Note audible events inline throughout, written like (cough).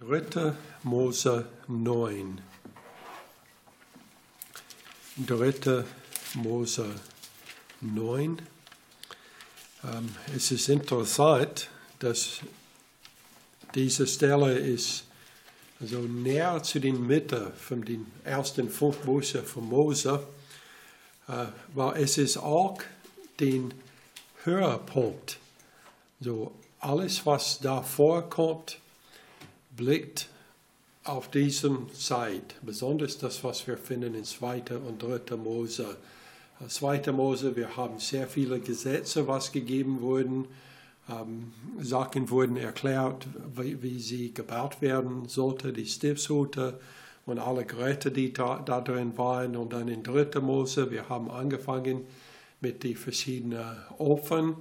3. Mose 9. 3. Mose 9. Ähm, es ist interessant, dass diese Stelle ist also näher zu den Mitte von den ersten fünf Büchern von Mose, äh, weil es ist auch den Höhepunkt. So alles, was da vorkommt, blickt auf diese Zeit, besonders das, was wir finden in 2. und 3. Mose. 2. Mose, wir haben sehr viele Gesetze, was gegeben wurden. Ähm, Sachen wurden erklärt, wie, wie, sie gebaut werden sollte, die Stiftshütte und alle Geräte, die da, da, drin waren. Und dann in 3. Mose, wir haben angefangen mit den verschiedenen Ofen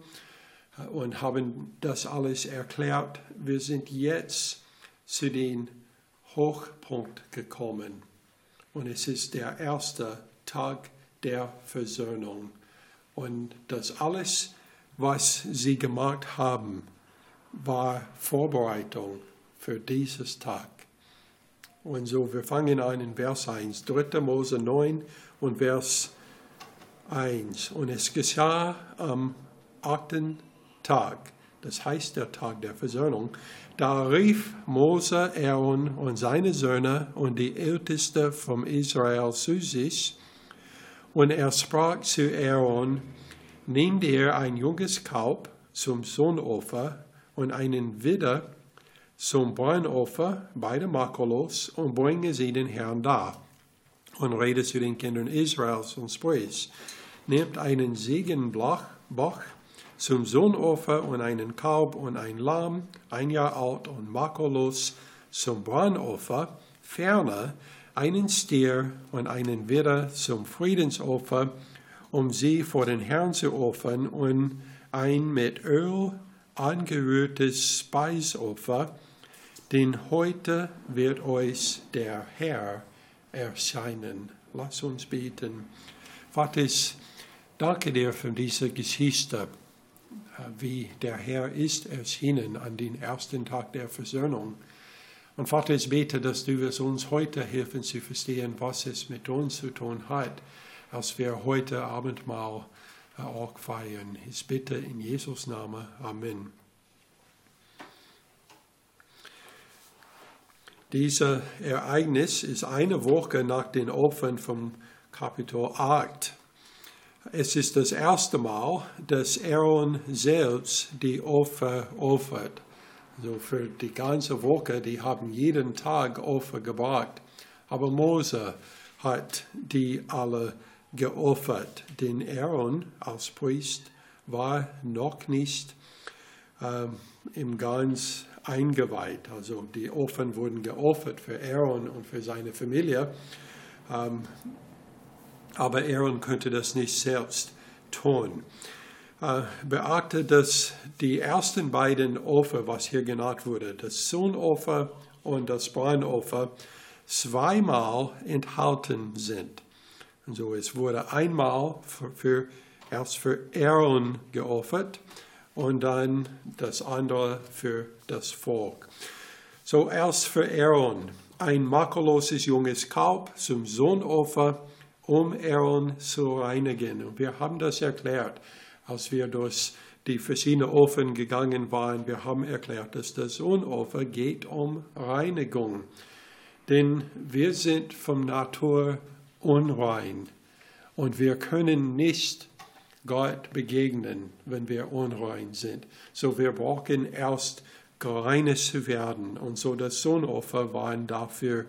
und haben das alles erklärt. Wir sind jetzt zu dem Hochpunkt gekommen. Und es ist der erste Tag der Versöhnung. Und das alles, was sie gemacht haben, war Vorbereitung für dieses Tag. Und so, wir fangen an in Vers 1, 3. Mose 9 und Vers 1. Und es geschah am achten Tag, das heißt der Tag der Versöhnung, da rief Mose Aaron und seine Söhne und die Älteste vom Israel zu sich, und er sprach zu Aaron, nimm dir ein junges Kalb zum Sohnopfer und einen Widder zum Brandopfer, beide makellos, und bringe sie den Herrn dar. Und rede zu den Kindern Israels und sprich, nehmt einen Segenbach zum Sohnopfer und einen Kalb und ein Lamm, ein Jahr alt und makellos, zum Brandopfer, ferner einen Stier und einen Widder zum Friedensopfer, um sie vor den Herrn zu opfern, und ein mit Öl angerührtes Speisopfer, denn heute wird euch der Herr erscheinen. Lass uns beten. Vater, danke dir für diese Geschichte wie der Herr ist erschienen an den ersten Tag der Versöhnung. Und Vater, ich bete, dass du es uns heute helfen zu verstehen, was es mit uns zu tun hat, als wir heute Abendmahl auch feiern. Ich bitte in Jesus Namen. Amen. Dieses Ereignis ist eine Woche nach den Opfern vom Kapitel 8 es ist das erste Mal, dass Aaron selbst die Opfer opfert. Also für die ganze Woche, die haben jeden Tag Opfer gebracht. Aber Mose hat die alle geopfert, denn Aaron als Priest war noch nicht ähm, im Ganz eingeweiht. Also die Opfer wurden geopfert für Aaron und für seine Familie. Ähm, aber Aaron könnte das nicht selbst tun. Äh, beachte, dass die ersten beiden Opfer, was hier genannt wurde, das Sohnopfer und das Brandopfer, zweimal enthalten sind. Und so, es wurde einmal für, für, erst für Aaron geopfert und dann das andere für das Volk. So, erst für Aaron ein makelloses junges Kalb zum Sohnopfer um Aaron zu reinigen. Und wir haben das erklärt, als wir durch die verschiedenen Ofen gegangen waren. Wir haben erklärt, dass das Unopfer geht um Reinigung. Denn wir sind vom Natur unrein und wir können nicht Gott begegnen, wenn wir unrein sind. So wir brauchen erst gereines zu werden. Und so das Sohnopfer waren dafür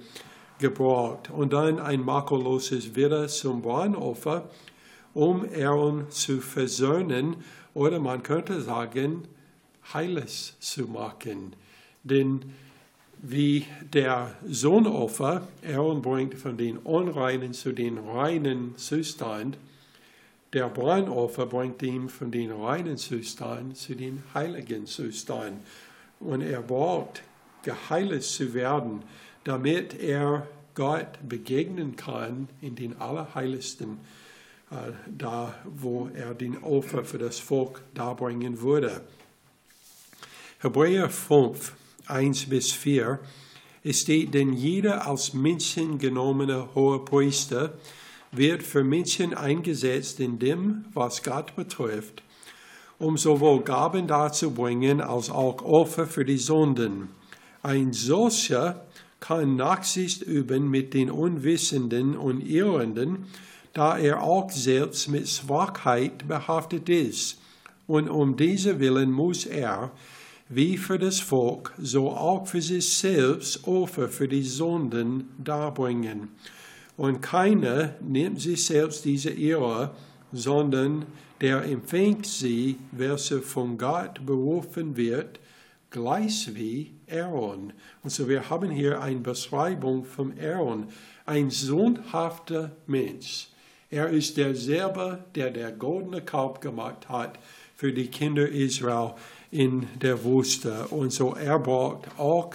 gebraucht und dann ein makelloses Widder zum Brandopfer, um Aaron zu versöhnen oder man könnte sagen, heiles zu machen. Denn wie der Sohnopfer, Aaron bringt von den Unreinen zu den reinen Zustand, der Brandopfer bringt ihn von den reinen Zustand zu den heiligen Zustand. Und er braucht geheilt zu werden, damit er Gott begegnen kann in den Allerheiligsten, äh, da wo er den Opfer für das Volk darbringen würde. Hebräer 5, 1 bis 4 Es steht, denn jeder als Menschen genommene hohe Priester wird für Menschen eingesetzt in dem, was Gott betrifft, um sowohl Gaben darzubringen als auch Opfer für die Sünden. Ein solcher kann Nachsicht üben mit den Unwissenden und Irrenden, da er auch selbst mit Schwachheit behaftet ist. Und um diese Willen muss er, wie für das Volk, so auch für sich selbst Opfer für die Sünden darbringen. Und keiner nimmt sich selbst diese Ehre, sondern der empfängt sie, welche von Gott berufen wird, gleich wie Aaron. Und so wir haben hier eine Beschreibung von Aaron, ein sündhafter Mensch. Er ist derselbe, der der goldene Kalb gemacht hat für die Kinder Israel in der Wüste. Und so er braucht auch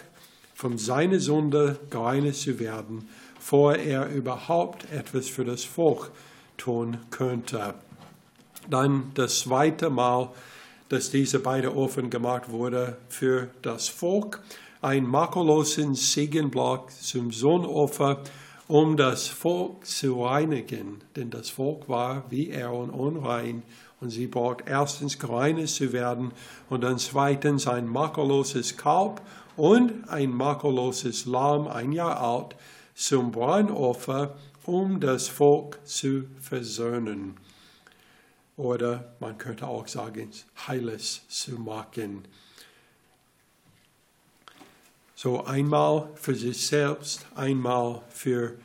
von seiner Sünde gereinigt zu werden, bevor er überhaupt etwas für das Volk tun könnte. Dann das zweite Mal, dass diese beiden Opfer gemacht wurde für das Volk, ein makellosen Siegenblock zum Sohnopfer, um das Volk zu reinigen. Denn das Volk war wie Aaron unrein. Und sie braucht erstens gereinigt zu werden und dann zweitens ein makelloses Kalb und ein makelloses Lamm, ein Jahr alt, zum Brandopfer, um das Volk zu versöhnen oder man könnte auch sagen, heiles zu machen. So einmal für sich selbst, einmal für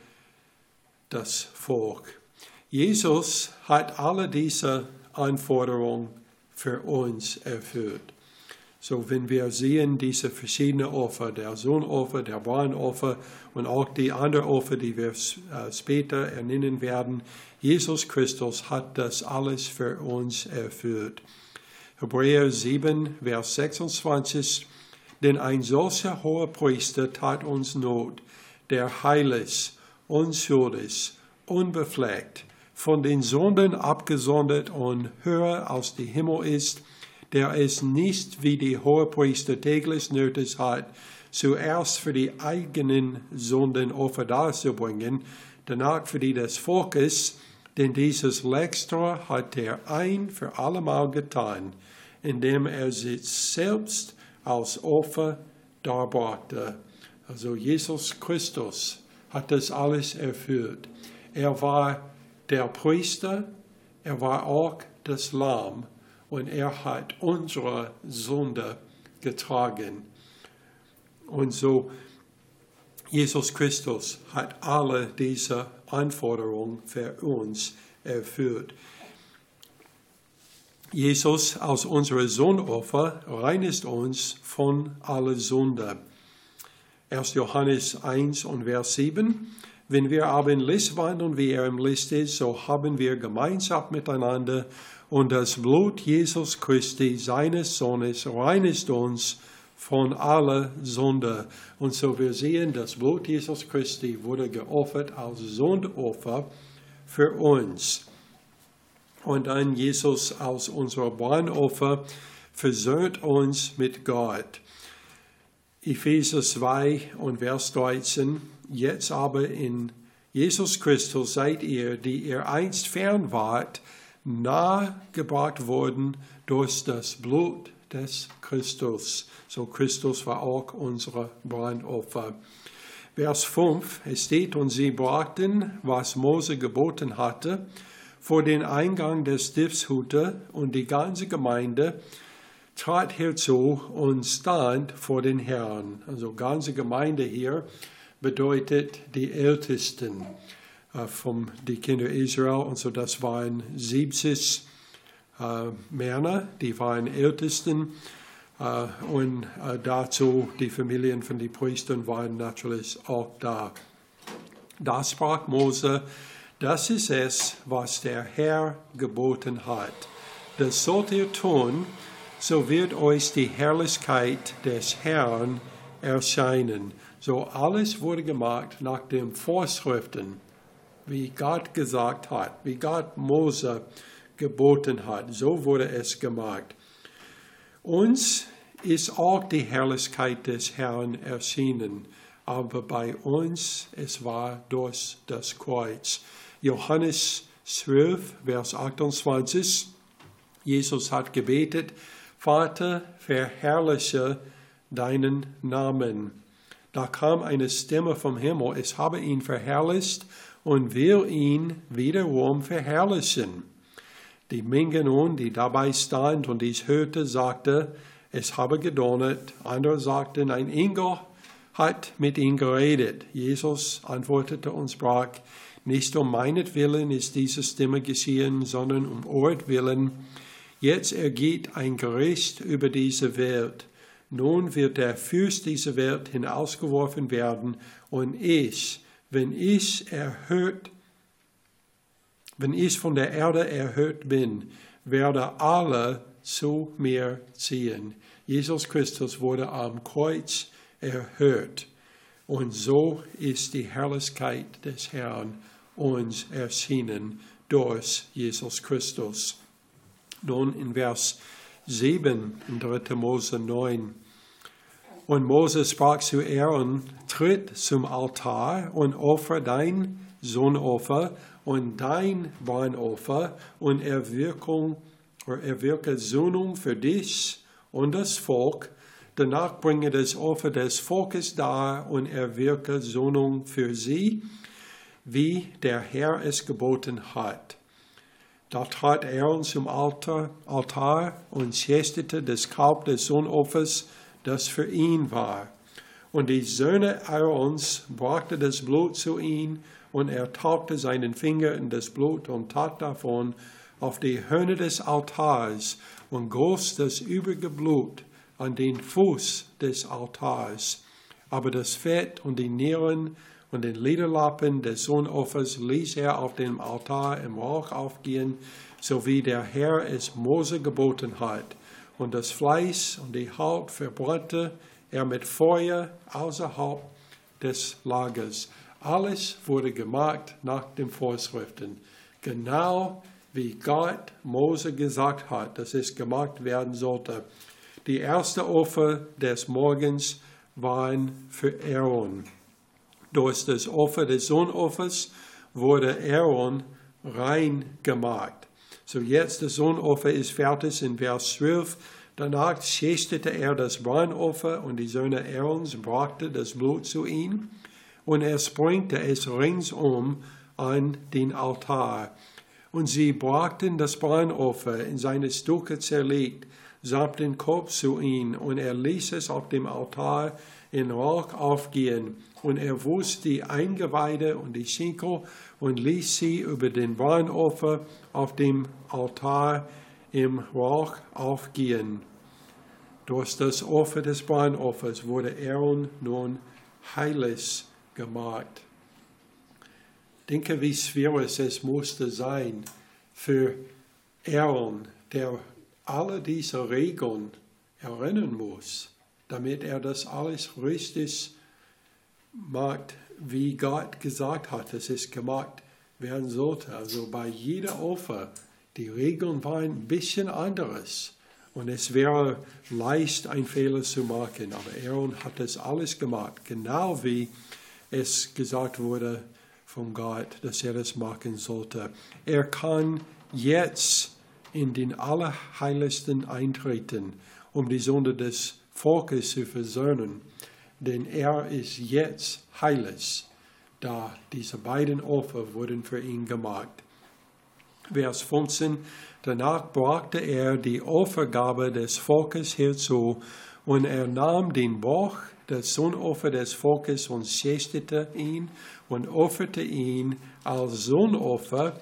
das Volk. Jesus hat alle diese Anforderungen für uns erfüllt. So, wenn wir sehen, diese verschiedenen Opfer, der Sohnopfer, der Brandopfer und auch die anderen Opfer, die wir äh, später ernennen werden, Jesus Christus hat das alles für uns erfüllt. Hebräer 7, Vers 26, denn ein solcher hoher Priester tat uns Not, der heilig, unschuldig, unbefleckt, von den Sünden abgesondert und höher als die Himmel ist, der es nicht wie die Hohepriester täglich nötig hat, zuerst für die eigenen Sünden Opfer darzubringen, danach für die des Volkes, denn dieses Letztere hat er ein für allemal getan, indem er sich selbst als Opfer darbrachte. Also Jesus Christus hat das alles erfüllt. Er war der Priester, er war auch das Lamm und er hat unsere Sünde getragen. Und so, Jesus Christus hat alle diese Anforderungen für uns erfüllt. Jesus als unsere Sündopfer reinigt uns von aller Sünde. 1. Johannes 1 und Vers 7. Wenn wir aber in Licht wandeln, wie er im Licht ist, so haben wir Gemeinschaft miteinander und das Blut Jesus Christi, seines Sohnes, reinigt uns von aller Sünde. Und so wir sehen, das Blut Jesus Christi wurde geopfert als Sündopfer für uns. Und dann Jesus als unser Brandopfer versöhnt uns mit Gott. Epheser 2 und Vers 13. Jetzt aber in Jesus Christus seid ihr, die ihr einst fern wart, nahegebracht worden durch das Blut des Christus. So Christus war auch unser Brandopfer. Vers 5, es steht, und sie brachten, was Mose geboten hatte, vor den Eingang des Stiftshütte und die ganze Gemeinde trat herzu und stand vor den Herrn. Also ganze Gemeinde hier bedeutet die Ältesten von die Kinder Israel. Und so das waren 70 äh, Männer, die waren Ältesten. Uh, und dazu die Familien von den Priestern waren natürlich auch da. Da sprach Mose, das ist es, was der Herr geboten hat. Das sollt ihr tun, so wird euch die Herrlichkeit des Herrn erscheinen. So alles wurde gemacht nach den Vorschriften, wie Gott gesagt hat, wie Gott Mose geboten hat. So wurde es gemacht. Uns ist auch die Herrlichkeit des Herrn erschienen, aber bei uns es war durch das Kreuz. Johannes 12, Vers 28. Jesus hat gebetet, Vater, verherrliche deinen Namen. Da kam eine Stimme vom Himmel, ich habe ihn verherrlicht und will ihn wiederum verherrlichen. Die Menge nun, die dabei stand und dies hörte, sagte, es habe gedonnert. Andere sagten, ein Engel hat mit ihm geredet. Jesus antwortete und sprach, nicht um meinetwillen ist diese Stimme geschehen, sondern um Ortwillen. Jetzt ergeht ein Gericht über diese Welt. Nun wird der Fürst dieser Welt hinausgeworfen werden und ich, wenn ich erhört, wenn ich von der Erde erhört bin, werde alle zu mir ziehen. Jesus Christus wurde am Kreuz erhört. Und so ist die Herrlichkeit des Herrn uns erschienen durch Jesus Christus. Nun in Vers 7 in 3. Mose 9. Und Moses sprach zu Aaron, tritt zum Altar und opfer dein Sohnopfer und dein Brandopfer und erwirkung, erwirke Söhnung für dich und das Volk. Danach bringe das Opfer des Volkes dar und erwirke Söhnung für sie, wie der Herr es geboten hat. Da trat Aaron zum Altar, Altar und schästete das Kalb des Sohnopfers, das für ihn war. Und die Söhne Aarons brachten das Blut zu ihm, und er tauchte seinen Finger in das Blut und tat davon auf die Hörner des Altars und goss das übrige Blut an den Fuß des Altars. Aber das Fett und die Nieren und den Lederlappen des Sohnopfers ließ er auf dem Altar im Rauch aufgehen, so wie der Herr es Mose geboten hat. Und das Fleisch und die Haut verbrannte er mit Feuer außerhalb des Lagers. Alles wurde gemacht nach den Vorschriften, genau wie Gott Mose gesagt hat, dass es gemacht werden sollte. Die erste Opfer des Morgens waren für Aaron. Durch das Opfer des Sohnopfers wurde Aaron rein gemacht. So jetzt das Sohnopfer ist fertig in Vers 12. Danach schächtete er das Brandopfer und die Söhne Aarons brachten das Blut zu ihm und er sprengte es ringsum an den Altar. Und sie brachten das Brandopfer in seine Stücke zerlegt, samt den Kopf zu ihm und er ließ es auf dem Altar in Rauch aufgehen und er wusch die Eingeweide und die Schinkel und ließ sie über den Brandopfer auf dem Altar im Rauch aufgehen. Durch das Opfer des Brandopfers wurde Aaron nun heilig gemacht. Denke, wie schwierig es musste sein für Aaron, der alle diese Regeln erinnern muss, damit er das alles richtig macht, wie Gott gesagt hat, dass es gemacht werden sollte. Also bei jeder Opfer, die Regeln waren ein bisschen anderes. Und es wäre leicht, einen Fehler zu machen. Aber Aaron hat das alles gemacht, genau wie es gesagt wurde von Gott, dass er das machen sollte. Er kann jetzt in den Allerheiligsten eintreten, um die Sünde des Volkes zu versöhnen denn er ist jetzt heilig, da diese beiden Opfer wurden für ihn gemacht. Vers 15, danach brachte er die Opfergabe des Volkes herzu und er nahm den Bock, das Sohnopfer des Volkes und schächtete ihn und opferte ihn als Sohnopfer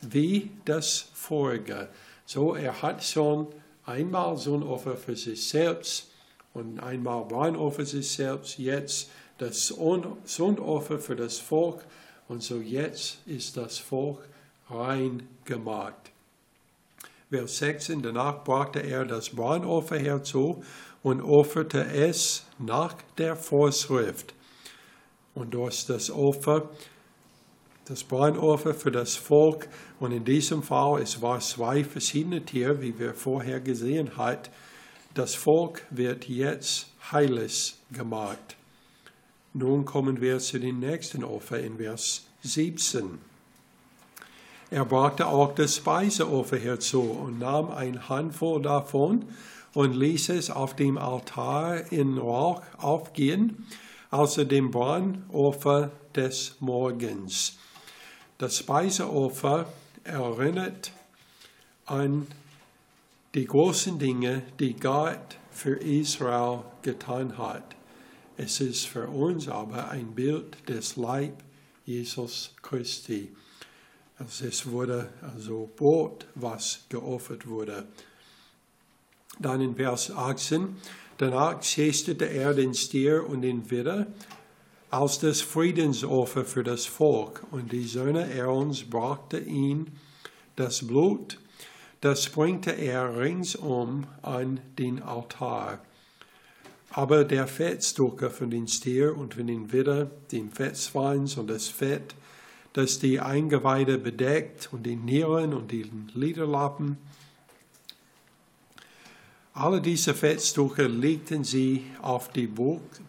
wie das vorige. So, er hat schon einmal Sohnopfer für sich selbst und einmal Brandopfer sich selbst, jetzt das Sündopfer für das Volk und so jetzt ist das Volk rein gemacht. Vers 16, danach brachte er das Brandopfer herzu und opferte es nach der Vorschrift. Und durch das Opfer, das Brandopfer für das Volk, und in diesem Fall, es war zwei verschiedene Tiere, wie wir vorher gesehen haben, das Volk wird jetzt heilig gemacht. Nun kommen wir zu den nächsten Opfer in Vers 17. Er brachte auch das Speiseopfer herzu und nahm ein Handvoll davon und ließ es auf dem Altar in Rauch aufgehen, außer dem Brandopfer des Morgens. Das Speiseopfer erinnert an die großen Dinge, die Gott für Israel getan hat. Es ist für uns aber ein Bild des Leib Jesus Christi. Also es wurde also Brot, was geopfert wurde. Dann in Vers 18, danach schästete er den Stier und den Widder als das Friedensopfer für das Volk und die Söhne Aarons brachten ihn das Blut, das bringte er ringsum an den Altar. Aber der Fettstücke von den Stier und von den Widder, den Fettsweins und das Fett, das die Eingeweide bedeckt und die Nieren und die Liederlappen, alle diese Fettstücke legten sie auf die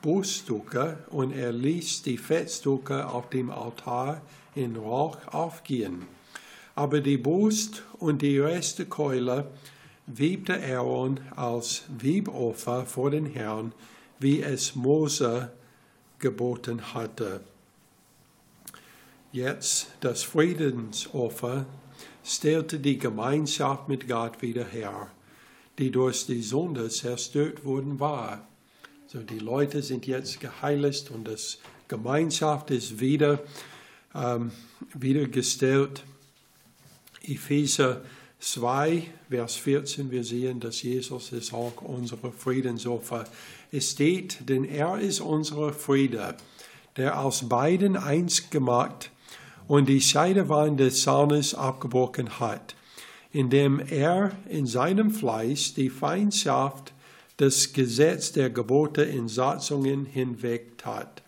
Bruststücke und er ließ die Fettstücke auf dem Altar in Rauch aufgehen. Aber die Brust und die Restekeule webte Aaron als Webopfer vor den Herrn, wie es Mose geboten hatte. Jetzt das Friedensopfer stellte die Gemeinschaft mit Gott wieder her, die durch die Sünde zerstört worden war. So die Leute sind jetzt geheiligt und das Gemeinschaft ist wieder ähm, wiedergestellt. Epheser 2, Vers 14, wir sehen, dass Jesus ist auch unsere Friedensopfer. Es steht, denn er ist unsere Friede, der aus beiden eins gemacht und die Scheidewand des Zaunes abgebrochen hat, indem er in seinem Fleisch die Feindschaft des Gesetz der Gebote in Satzungen hinweg tat,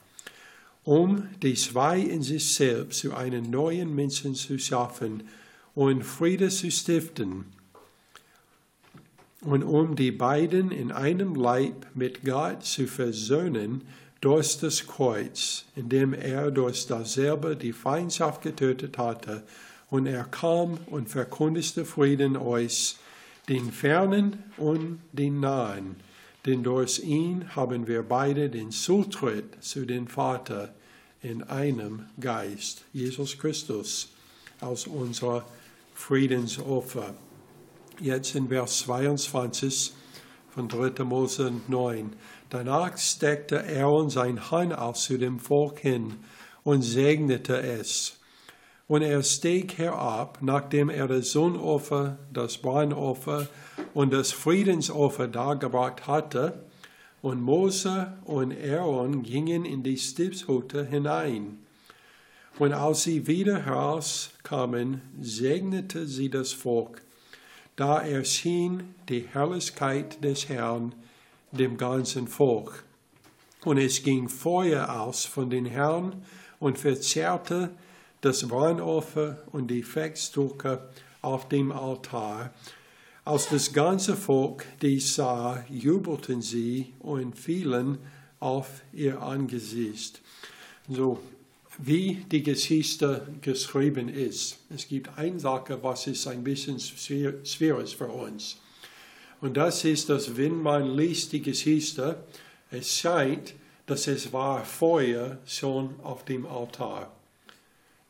um die zwei in sich selbst zu einem neuen Menschen zu schaffen, und Friede zu stiften und um die beiden in einem Leib mit Gott zu versöhnen durch das Kreuz, indem er durch dasselbe die Feindschaft getötet hatte. Und er kam und verkündigte Frieden euch, den Fernen und den Nahen. Denn durch ihn haben wir beide den Zutritt zu dem Vater in einem Geist, Jesus Christus, aus unserer Friedensopfer. Jetzt in Vers 22 von 3. Mose 9. Danach steckte Aaron sein Hand aus zu dem Volk hin und segnete es. Und er stieg herab, nachdem er das Sohnopfer, das Brandopfer und das Friedensopfer dargebracht hatte. Und Mose und Aaron gingen in die Stiftshütte hinein. Und als sie wieder herauskamen, segnete sie das Volk. Da erschien die Herrlichkeit des Herrn dem ganzen Volk. Und es ging Feuer aus von den Herrn und verzehrte das Brandopfer und die Feststücke auf dem Altar. Als das ganze Volk dies sah, jubelten sie und fielen auf ihr Angesicht. So, wie die Geschichte geschrieben ist. Es gibt eine Sache, was ist ein bisschen schwierig für uns. Und das ist, dass wenn man liest die Geschichte, es scheint, dass es war Feuer schon auf dem Altar.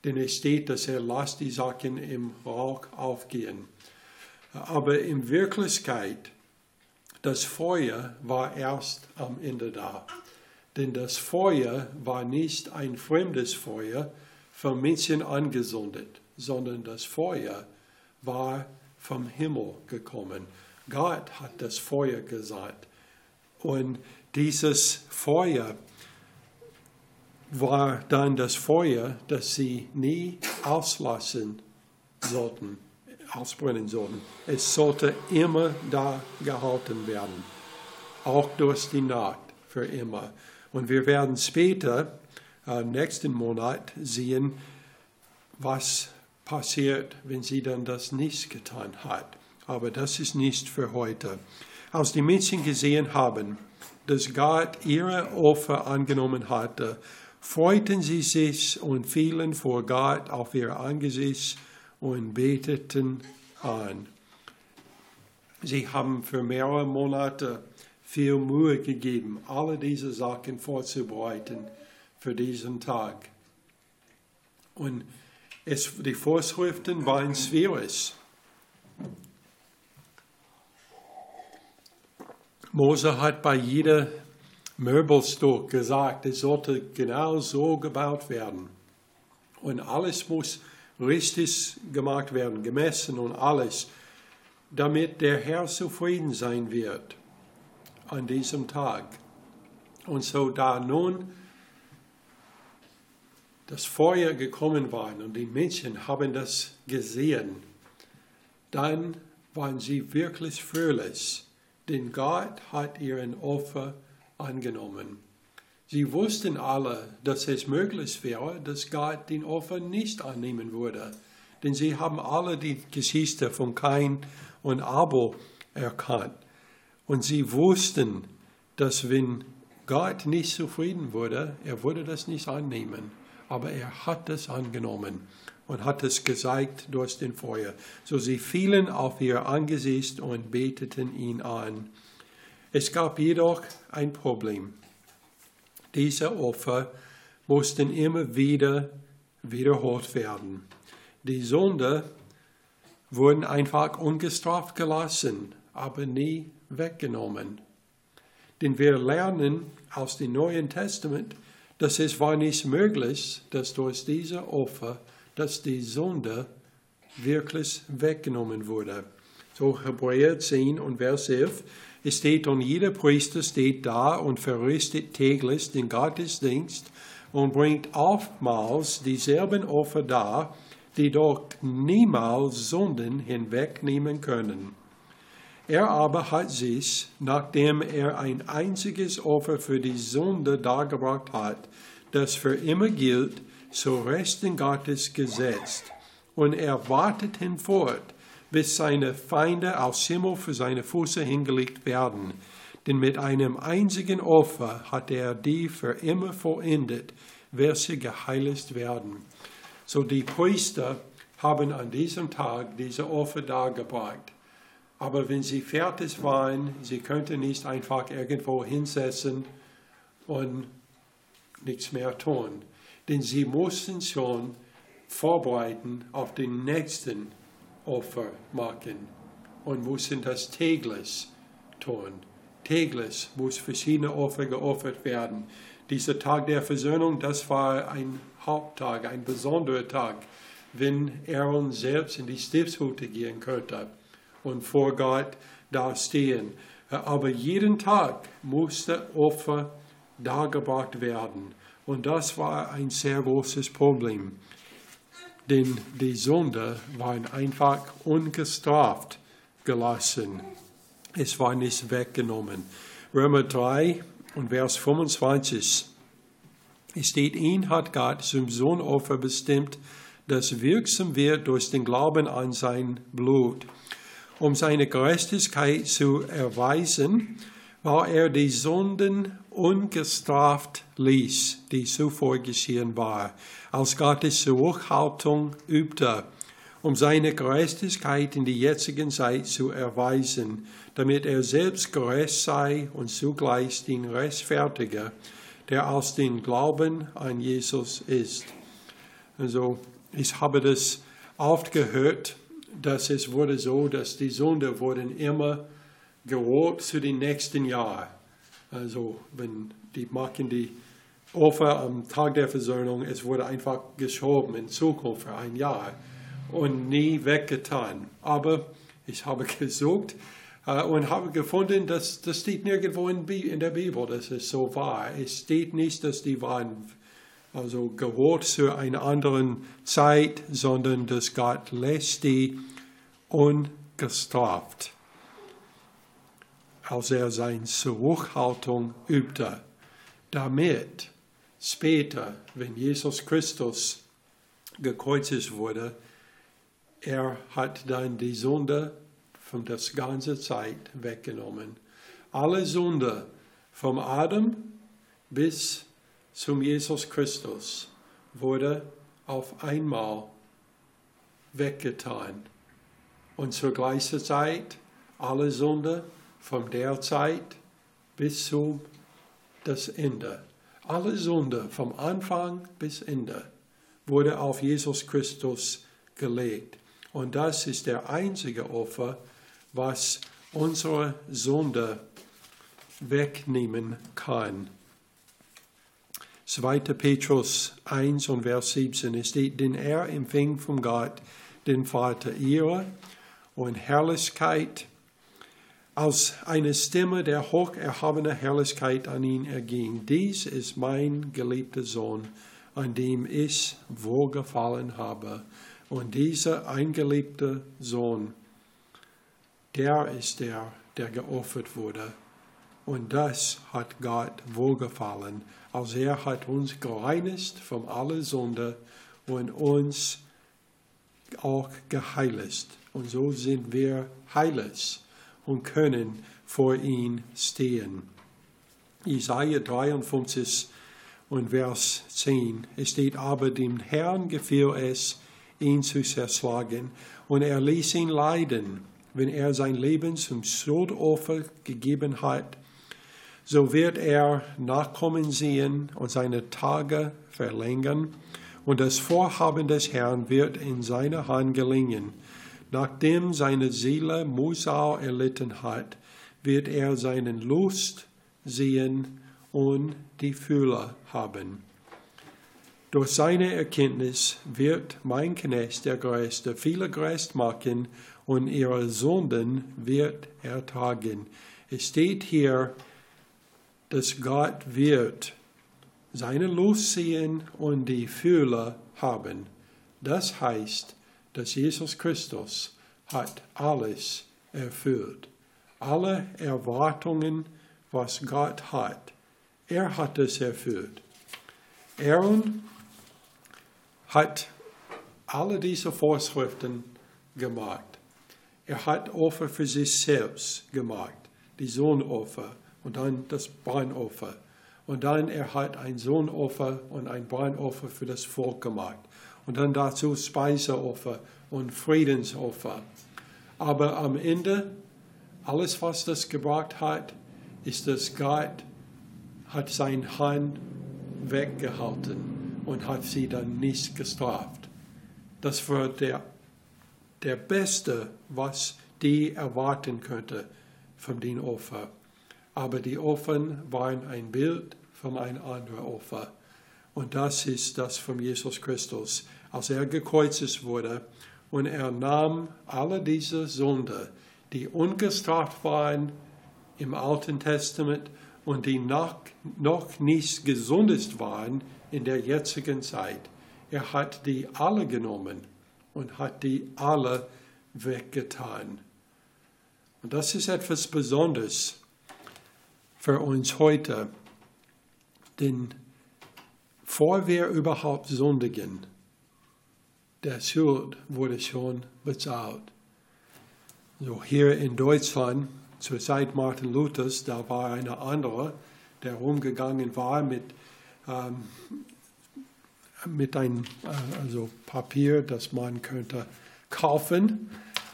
Denn es steht, dass er lasst die Sachen im Rauch aufgehen. Aber in Wirklichkeit, das Feuer war erst am Ende da. Denn das Feuer war nicht ein fremdes Feuer vom Menschen angezündet, sondern das Feuer war vom Himmel gekommen. Gott hat das Feuer gesagt. Und dieses Feuer war dann das Feuer, das sie nie auslassen sollten, ausbrennen sollten. Es sollte immer da gehalten werden, auch durch die Nacht für immer. Und wir werden später, äh, nächsten Monat, sehen, was passiert, wenn sie dann das nicht getan hat. Aber das ist nicht für heute. Als die Menschen gesehen haben, dass Gott ihre Opfer angenommen hatte, freuten sie sich und fielen vor Gott auf ihr Angesicht und beteten an. Sie haben für mehrere Monate viel Mühe gegeben, alle diese Sachen vorzubereiten für diesen Tag. Und es, die Vorschriften waren schwierig. Mose hat bei jeder Möbelstück gesagt, es sollte genau so gebaut werden. Und alles muss richtig gemacht werden, gemessen und alles, damit der Herr zufrieden sein wird an diesem Tag. Und so da nun das Feuer gekommen war und die Menschen haben das gesehen, dann waren sie wirklich fröhlich, denn Gott hat ihren Opfer angenommen. Sie wussten alle, dass es möglich wäre, dass Gott den Opfer nicht annehmen würde, denn sie haben alle die Geschichte von Kain und Abel erkannt. Und sie wussten, dass wenn Gott nicht zufrieden wurde, er würde das nicht annehmen. Aber er hat es angenommen und hat es gezeigt durch den Feuer. So sie fielen auf ihr Angesicht und beteten ihn an. Es gab jedoch ein Problem. Diese Opfer mussten immer wieder wiederholt werden. Die Sünde wurden einfach ungestraft gelassen, aber nie weggenommen. Denn wir lernen aus dem Neuen Testament, dass es war nicht möglich, dass durch diese Opfer, dass die Sünde wirklich weggenommen wurde. So Hebräer 10 und Vers 11, es steht, und jeder Priester steht da und verrichtet täglich den Gottesdienst und bringt oftmals dieselben Opfer dar, die doch niemals Sünden hinwegnehmen können. Er aber hat sich, nachdem er ein einziges Opfer für die Sünde dargebracht hat, das für immer gilt, zu Rechten Gottes gesetzt. Und er wartet hinfort, bis seine Feinde als Himmel für seine Füße hingelegt werden. Denn mit einem einzigen Opfer hat er die für immer vollendet, welche geheiligt werden. So die Priester haben an diesem Tag diese Opfer dargebracht. Aber wenn sie fertig waren, sie könnten nicht einfach irgendwo hinsetzen und nichts mehr tun. Denn sie mussten schon vorbereiten auf den nächsten Opfer machen und mussten das täglich tun. Täglich muss verschiedene Opfer geopfert werden. Dieser Tag der Versöhnung, das war ein Haupttag, ein besonderer Tag, wenn Aaron selbst in die Stiftshütte gehen könnte und vor Gott dastehen. Aber jeden Tag musste Opfer dargebracht werden. Und das war ein sehr großes Problem. Denn die Sünde waren einfach ungestraft gelassen. Es war nicht weggenommen. Römer 3 und Vers 25 steht, ihn hat Gott zum Sohnopfer bestimmt, das wirksam wird durch den Glauben an sein Blut um seine Gerechtigkeit zu erweisen, weil er die Sünden ungestraft ließ, die zuvor geschehen war, als Gottes Zurückhaltung übte, um seine Gerechtigkeit in der jetzigen Zeit zu erweisen, damit er selbst gerecht sei und zugleich den Rechtfertiger, der aus dem Glauben an Jesus ist. Also, ich habe das oft gehört, dass es wurde so, dass die Sünde wurden immer geholt zu den nächsten Jahren. Also wenn die machen die Opfer am Tag der Versöhnung, es wurde einfach geschoben in Zukunft für ein Jahr und nie weggetan. Aber ich habe (laughs) gesucht äh, und habe gefunden, dass das steht nirgendwo in, in der Bibel, dass es so war. Es steht nicht, dass die waren also geholt zu einer anderen Zeit, sondern dass Gott lässt die ungestraft, als er seine Zurückhaltung übte, damit später, wenn Jesus Christus gekreuzigt wurde, er hat dann die Sünde von der ganzen Zeit weggenommen. Alle Sünde vom Adam bis zum Jesus Christus wurde auf einmal weggetan. Und zur gleichen Zeit alle Sünde von der Zeit bis zum das Ende. Alle Sünde vom Anfang bis Ende wurde auf Jesus Christus gelegt. Und das ist der einzige Opfer, was unsere Sünde wegnehmen kann. 2. Petrus 1 und Vers 17 es steht, denn er empfing von Gott den Vater ihre und Herrlichkeit als eine Stimme der hocherhabenen Herrlichkeit an ihn erging. Dies ist mein geliebter Sohn, an dem ich wohlgefallen habe. Und dieser eingeliebte Sohn, der ist der, der geopfert wurde. Und das hat Gott wohlgefallen, als er hat uns gereinigt von aller Sünde und uns auch geheiligt. Und so sind wir heilig und können vor ihm stehen. Isaiah 53 und Vers 10. Es steht, aber dem Herrn gefiel es, ihn zu zerschlagen, und er ließ ihn leiden, wenn er sein Leben zum Schuldopfer gegeben hat. So wird er Nachkommen sehen und seine Tage verlängern, und das Vorhaben des Herrn wird in seiner Hand gelingen. Nachdem seine Seele Musau erlitten hat, wird er seinen Lust sehen und die Fülle haben. Durch seine Erkenntnis wird mein Knecht, der Gerechte, viele gerecht machen und ihre Sünden wird ertragen. Es steht hier, dass Gott wird seine sehen und die Fülle haben. Das heißt, dass Jesus Christus hat alles erfüllt. Alle Erwartungen, was Gott hat, er hat es erfüllt. Aaron hat alle diese Vorschriften gemacht. Er hat Opfer für sich selbst gemacht, die Sohnopfer und dann das Brandopfer. Und dann er hat ein Sohnopfer und ein Brandopfer für das Volk gemacht und dann dazu Speiseopfer und Friedensopfer. Aber am Ende, alles, was das gebracht hat, ist, dass Gott hat seine Hand weggehalten und hat sie dann nicht gestraft. Das war der, der Beste, was die erwarten könnte von den Opfer. Aber die Opfer waren ein Bild von einem anderen Opfer. Und das ist das von Jesus Christus. Als er gekreuzigt wurde und er nahm alle diese Sünde, die ungestraft waren im Alten Testament und die noch, noch nicht gesundest waren in der jetzigen Zeit. Er hat die alle genommen und hat die alle weggetan. Und das ist etwas Besonderes für uns heute, denn vor wir überhaupt sündigen, der Schuld wurde schon bezahlt. So hier in Deutschland, zur Zeit Martin Luthers, da war einer andere, der rumgegangen war mit, ähm, mit einem äh, also Papier, das man könnte kaufen.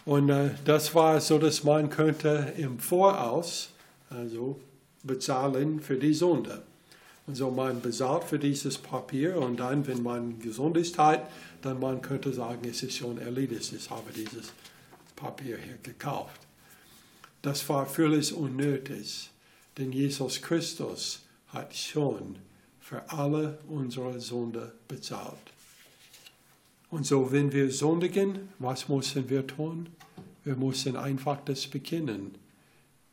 Und äh, das war so, dass man könnte im Voraus also bezahlen für die Sünde. Und so man bezahlt für dieses Papier und dann, wenn man gesund ist, hat, dann man könnte sagen, es ist schon erledigt, ich habe dieses Papier hier gekauft. Das war völlig unnötig, denn Jesus Christus hat schon für alle unsere Sünde bezahlt. Und so, wenn wir sündigen, was müssen wir tun? Wir müssen einfach das bekennen.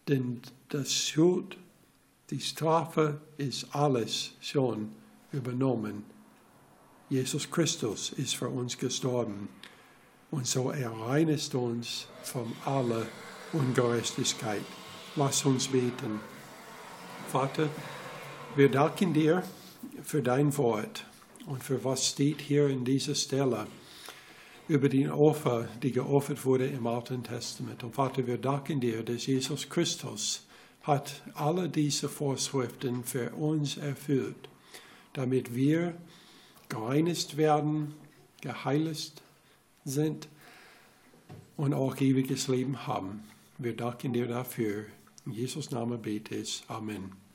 Denn das Schuld die Strafe ist alles schon übernommen. Jesus Christus ist für uns gestorben. Und so er reinigt uns von aller Ungerechtigkeit. Lass uns beten. Vater, wir danken dir für dein Wort und für was steht hier in dieser Stelle über die Opfer, die geopfert wurde im Alten Testament. Und Vater, wir danken dir, dass Jesus Christus hat alle diese Vorschriften für uns erfüllt, damit wir gereinigt werden, geheiligt sind und auch ewiges Leben haben. Wir danken dir dafür. In Jesus Namen bete ich. Amen.